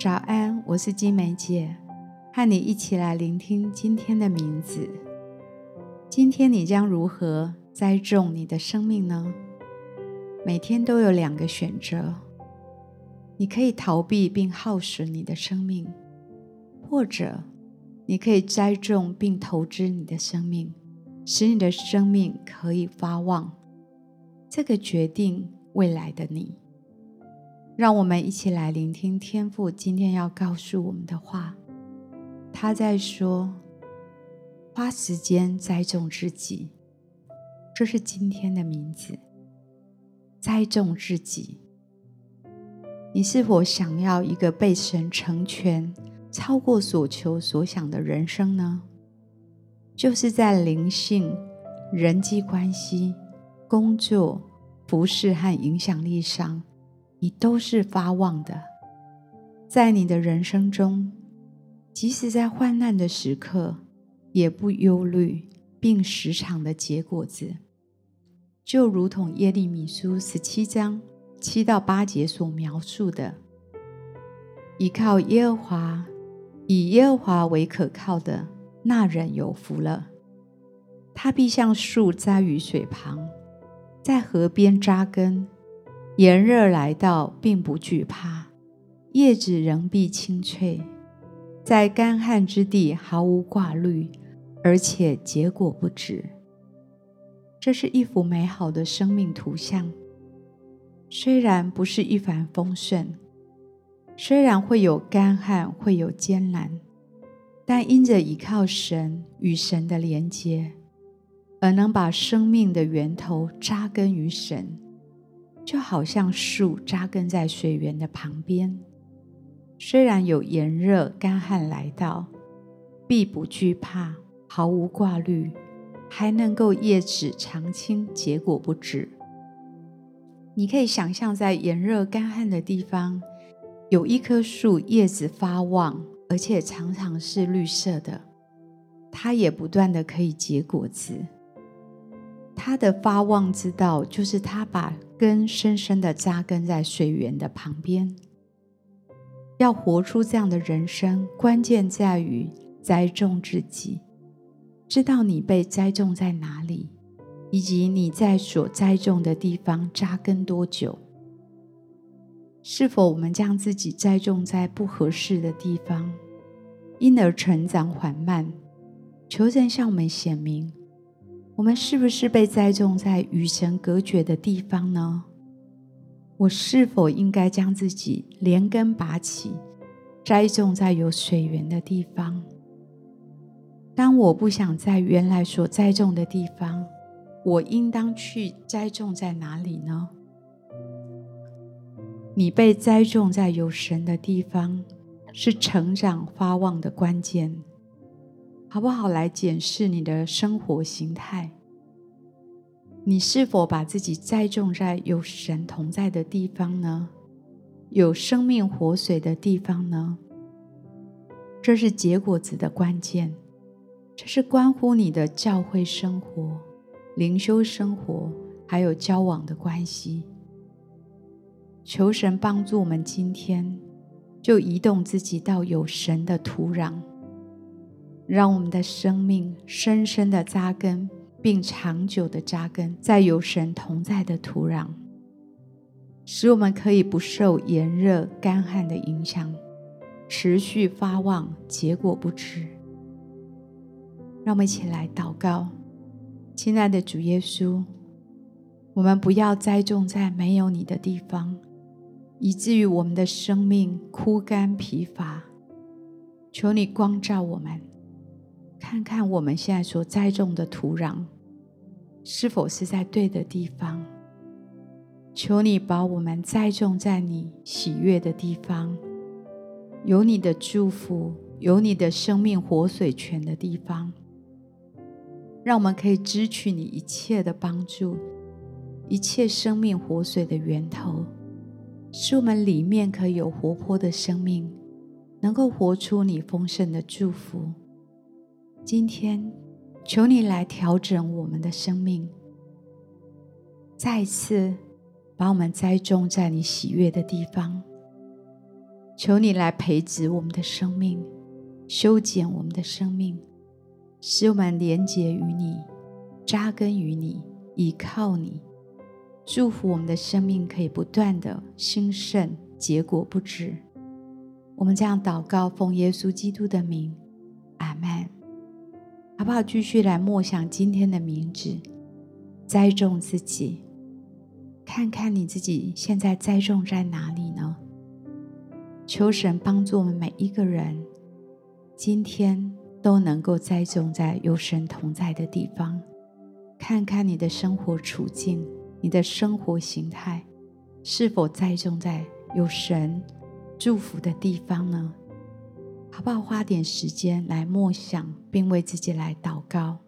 早安，我是金梅姐，和你一起来聆听今天的名字。今天你将如何栽种你的生命呢？每天都有两个选择：你可以逃避并耗损你的生命，或者你可以栽种并投资你的生命，使你的生命可以发旺。这个决定未来的你。让我们一起来聆听天父今天要告诉我们的话。他在说：“花时间栽种自己。”这是今天的名字。栽种自己。你是否想要一个被神成全、超过所求所想的人生呢？就是在灵性、人际关系、工作、服事和影响力上。你都是发旺的，在你的人生中，即使在患难的时刻，也不忧虑，并时常的结果子，就如同耶利米书十七章七到八节所描述的：依靠耶和华，以耶和华为可靠的那人有福了。他必像树栽于水旁，在河边扎根。炎热来到，并不惧怕；叶子仍必青翠，在干旱之地毫无挂虑，而且结果不止。这是一幅美好的生命图像。虽然不是一帆风顺，虽然会有干旱，会有艰难，但因着依靠神与神的连接，而能把生命的源头扎根于神。就好像树扎根在水源的旁边，虽然有炎热、干旱来到，必不惧怕，毫无挂虑，还能够叶子常青，结果不止。你可以想象，在炎热、干旱的地方，有一棵树，叶子发旺，而且常常是绿色的，它也不断的可以结果子。它的发旺之道，就是它把根深深的扎根在水源的旁边。要活出这样的人生，关键在于栽种自己，知道你被栽种在哪里，以及你在所栽种的地方扎根多久。是否我们将自己栽种在不合适的地方，因而成长缓慢？求神向我们显明。我们是不是被栽种在与神隔绝的地方呢？我是否应该将自己连根拔起，栽种在有水源的地方？当我不想在原来所栽种的地方，我应当去栽种在哪里呢？你被栽种在有神的地方，是成长发旺的关键。好不好？来检视你的生活形态。你是否把自己栽种在有神同在的地方呢？有生命活水的地方呢？这是结果子的关键。这是关乎你的教会生活、灵修生活，还有交往的关系。求神帮助我们，今天就移动自己到有神的土壤。让我们的生命深深的扎根，并长久的扎根在有神同在的土壤，使我们可以不受炎热、干旱的影响，持续发旺，结果不止。让我们一起来祷告，亲爱的主耶稣，我们不要栽种在没有你的地方，以至于我们的生命枯干疲乏。求你光照我们。看看我们现在所栽种的土壤，是否是在对的地方？求你把我们栽种在你喜悦的地方，有你的祝福，有你的生命活水泉的地方，让我们可以支取你一切的帮助，一切生命活水的源头，使我们里面可以有活泼的生命，能够活出你丰盛的祝福。今天，求你来调整我们的生命，再次把我们栽种在你喜悦的地方，求你来培植我们的生命，修剪我们的生命，使我们连结于你，扎根于你，依靠你。祝福我们的生命可以不断的兴盛，结果不止。我们这样祷告，奉耶稣基督的名，阿门。好不好？继续来默想今天的名字，栽种自己，看看你自己现在栽种在哪里呢？求神帮助我们每一个人，今天都能够栽种在有神同在的地方。看看你的生活处境，你的生活形态，是否栽种在有神祝福的地方呢？好不好？花点时间来默想，并为自己来祷告。